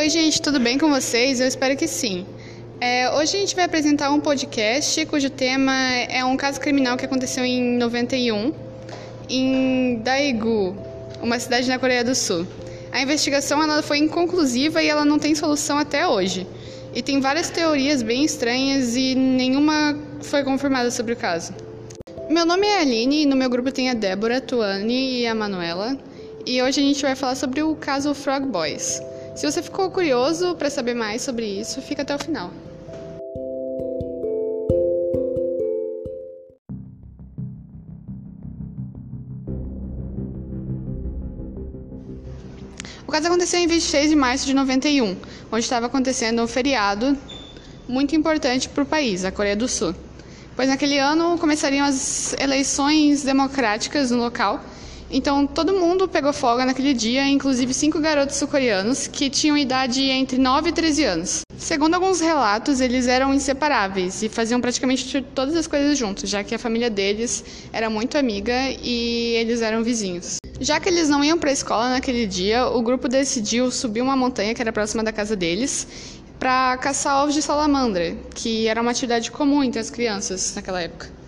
Oi, gente, tudo bem com vocês? Eu espero que sim. É, hoje a gente vai apresentar um podcast cujo tema é um caso criminal que aconteceu em 91 em Daegu, uma cidade na Coreia do Sul. A investigação ela foi inconclusiva e ela não tem solução até hoje. E tem várias teorias bem estranhas e nenhuma foi confirmada sobre o caso. Meu nome é Aline e no meu grupo tem a Débora, a Tuane e a Manuela. E hoje a gente vai falar sobre o caso Frog Boys. Se você ficou curioso para saber mais sobre isso, fica até o final. O caso aconteceu em 26 de março de 91, onde estava acontecendo um feriado muito importante para o país, a Coreia do Sul. Pois naquele ano começariam as eleições democráticas no local então todo mundo pegou folga naquele dia, inclusive cinco garotos sul-coreanos que tinham idade entre 9 e 13 anos. Segundo alguns relatos, eles eram inseparáveis e faziam praticamente todas as coisas juntos, já que a família deles era muito amiga e eles eram vizinhos. Já que eles não iam para a escola naquele dia, o grupo decidiu subir uma montanha que era próxima da casa deles para caçar ovos de salamandra, que era uma atividade comum entre as crianças naquela época.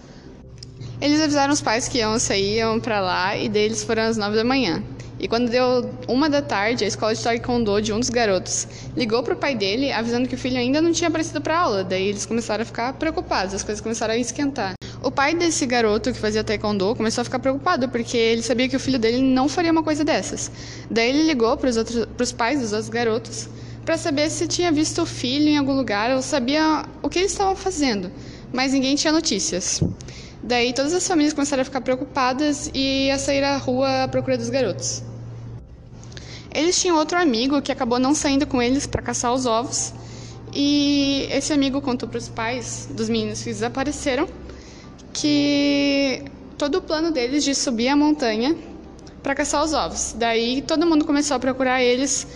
Eles avisaram os pais que iam sair, iam para lá, e deles foram às nove da manhã. E quando deu uma da tarde, a escola de taekwondo de um dos garotos ligou para o pai dele, avisando que o filho ainda não tinha aparecido para aula. Daí eles começaram a ficar preocupados, as coisas começaram a esquentar. O pai desse garoto que fazia taekwondo começou a ficar preocupado porque ele sabia que o filho dele não faria uma coisa dessas. Daí ele ligou para os pais dos outros garotos para saber se tinha visto o filho em algum lugar ou sabia o que eles estavam fazendo, mas ninguém tinha notícias. Daí todas as famílias começaram a ficar preocupadas e a sair à rua à procura dos garotos. Eles tinham outro amigo que acabou não saindo com eles para caçar os ovos. E esse amigo contou para os pais dos meninos que desapareceram que todo o plano deles de subir a montanha para caçar os ovos. Daí todo mundo começou a procurar eles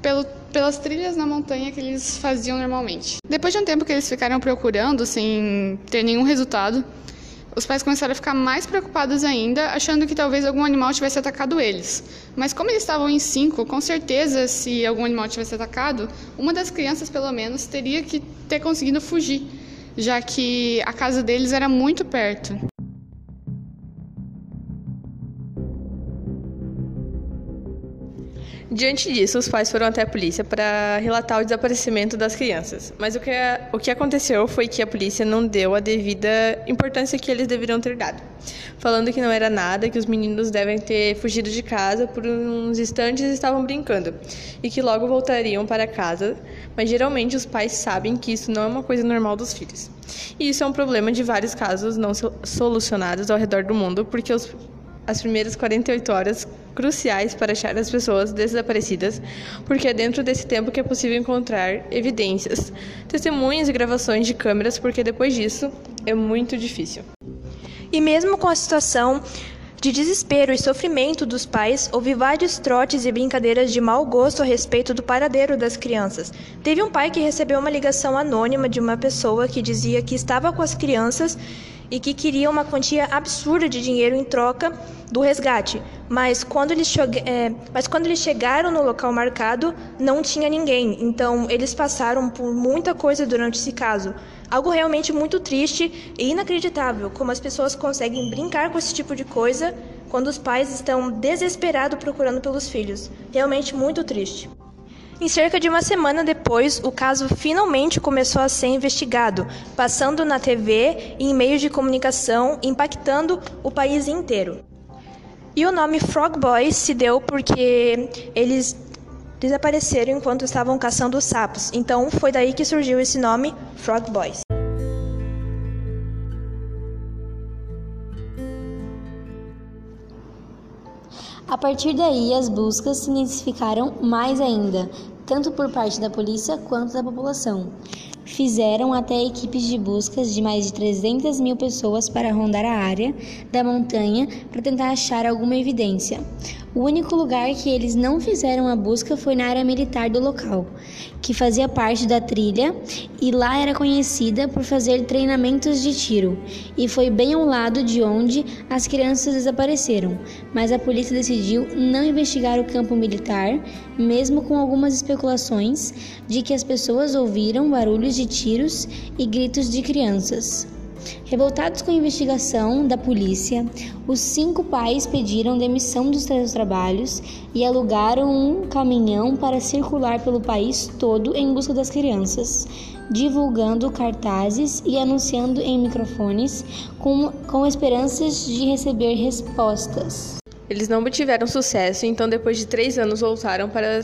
pelo, pelas trilhas na montanha que eles faziam normalmente. Depois de um tempo que eles ficaram procurando sem ter nenhum resultado, os pais começaram a ficar mais preocupados ainda, achando que talvez algum animal tivesse atacado eles. Mas como eles estavam em cinco, com certeza, se algum animal tivesse atacado, uma das crianças, pelo menos, teria que ter conseguido fugir, já que a casa deles era muito perto. Diante disso, os pais foram até a polícia para relatar o desaparecimento das crianças. Mas o que, o que aconteceu foi que a polícia não deu a devida importância que eles deveriam ter dado, falando que não era nada, que os meninos devem ter fugido de casa por uns instantes e estavam brincando, e que logo voltariam para casa. Mas geralmente os pais sabem que isso não é uma coisa normal dos filhos. E isso é um problema de vários casos não solucionados ao redor do mundo, porque os as primeiras 48 horas cruciais para achar as pessoas desaparecidas, porque é dentro desse tempo que é possível encontrar evidências, testemunhas e gravações de câmeras, porque depois disso é muito difícil. E mesmo com a situação de desespero e sofrimento dos pais, houve vários trotes e brincadeiras de mau gosto a respeito do paradeiro das crianças. Teve um pai que recebeu uma ligação anônima de uma pessoa que dizia que estava com as crianças e que queria uma quantia absurda de dinheiro em troca do resgate. Mas quando, eles é, mas quando eles chegaram no local marcado, não tinha ninguém. Então, eles passaram por muita coisa durante esse caso. Algo realmente muito triste e inacreditável como as pessoas conseguem brincar com esse tipo de coisa quando os pais estão desesperados procurando pelos filhos. Realmente muito triste. Em cerca de uma semana depois, o caso finalmente começou a ser investigado, passando na TV e em meios de comunicação, impactando o país inteiro. E o nome Frog Boys se deu porque eles desapareceram enquanto estavam caçando sapos. Então foi daí que surgiu esse nome Frog Boys. A partir daí, as buscas se intensificaram mais ainda, tanto por parte da polícia quanto da população. Fizeram até equipes de buscas de mais de 300 mil pessoas para rondar a área da montanha para tentar achar alguma evidência. O único lugar que eles não fizeram a busca foi na área militar do local, que fazia parte da trilha e lá era conhecida por fazer treinamentos de tiro, e foi bem ao lado de onde as crianças desapareceram. Mas a polícia decidiu não investigar o campo militar, mesmo com algumas especulações de que as pessoas ouviram barulhos de tiros e gritos de crianças. Revoltados com a investigação da polícia, os cinco pais pediram demissão dos seus trabalhos e alugaram um caminhão para circular pelo país todo em busca das crianças, divulgando cartazes e anunciando em microfones com, com esperanças de receber respostas. Eles não obtiveram sucesso, então depois de três anos voltaram para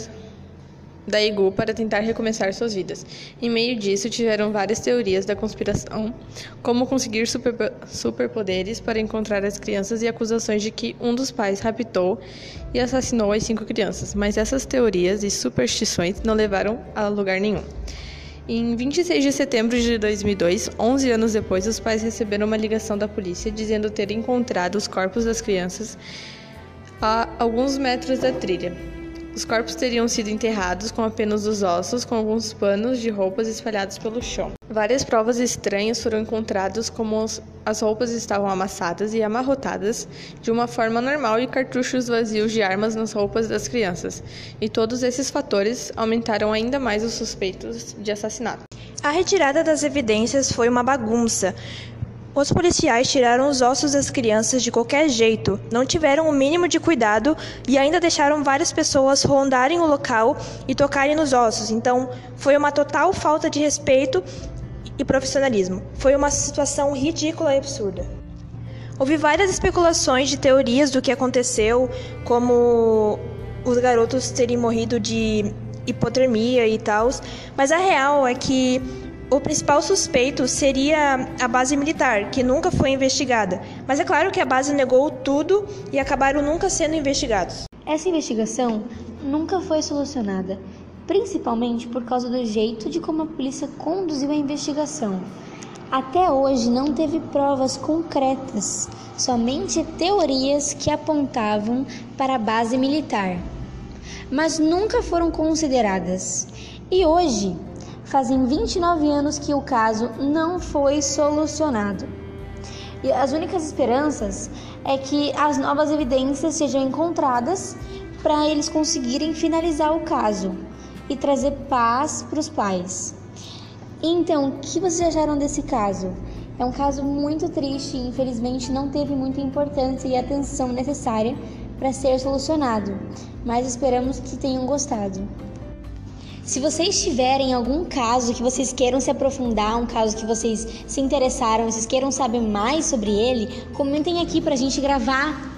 da IGU para tentar recomeçar suas vidas. Em meio disso, tiveram várias teorias da conspiração, como conseguir super, superpoderes para encontrar as crianças e acusações de que um dos pais raptou e assassinou as cinco crianças, mas essas teorias e superstições não levaram a lugar nenhum. Em 26 de setembro de 2002, 11 anos depois, os pais receberam uma ligação da polícia dizendo ter encontrado os corpos das crianças a alguns metros da trilha. Os corpos teriam sido enterrados com apenas os ossos, com alguns panos de roupas espalhados pelo chão. Várias provas estranhas foram encontradas, como as roupas estavam amassadas e amarrotadas de uma forma normal e cartuchos vazios de armas nas roupas das crianças. E todos esses fatores aumentaram ainda mais os suspeitos de assassinato. A retirada das evidências foi uma bagunça. Os policiais tiraram os ossos das crianças de qualquer jeito, não tiveram o mínimo de cuidado e ainda deixaram várias pessoas rondarem o local e tocarem nos ossos. Então, foi uma total falta de respeito e profissionalismo. Foi uma situação ridícula e absurda. Houve várias especulações de teorias do que aconteceu, como os garotos terem morrido de hipotermia e tal, mas a real é que o principal suspeito seria a base militar, que nunca foi investigada. Mas é claro que a base negou tudo e acabaram nunca sendo investigados. Essa investigação nunca foi solucionada, principalmente por causa do jeito de como a polícia conduziu a investigação. Até hoje não teve provas concretas, somente teorias que apontavam para a base militar, mas nunca foram consideradas. E hoje, Fazem 29 anos que o caso não foi solucionado. E as únicas esperanças é que as novas evidências sejam encontradas para eles conseguirem finalizar o caso e trazer paz para os pais. Então, o que vocês acharam desse caso? É um caso muito triste e infelizmente não teve muita importância e atenção necessária para ser solucionado, mas esperamos que tenham gostado. Se vocês tiverem algum caso que vocês queiram se aprofundar, um caso que vocês se interessaram, vocês queiram saber mais sobre ele, comentem aqui para a gente gravar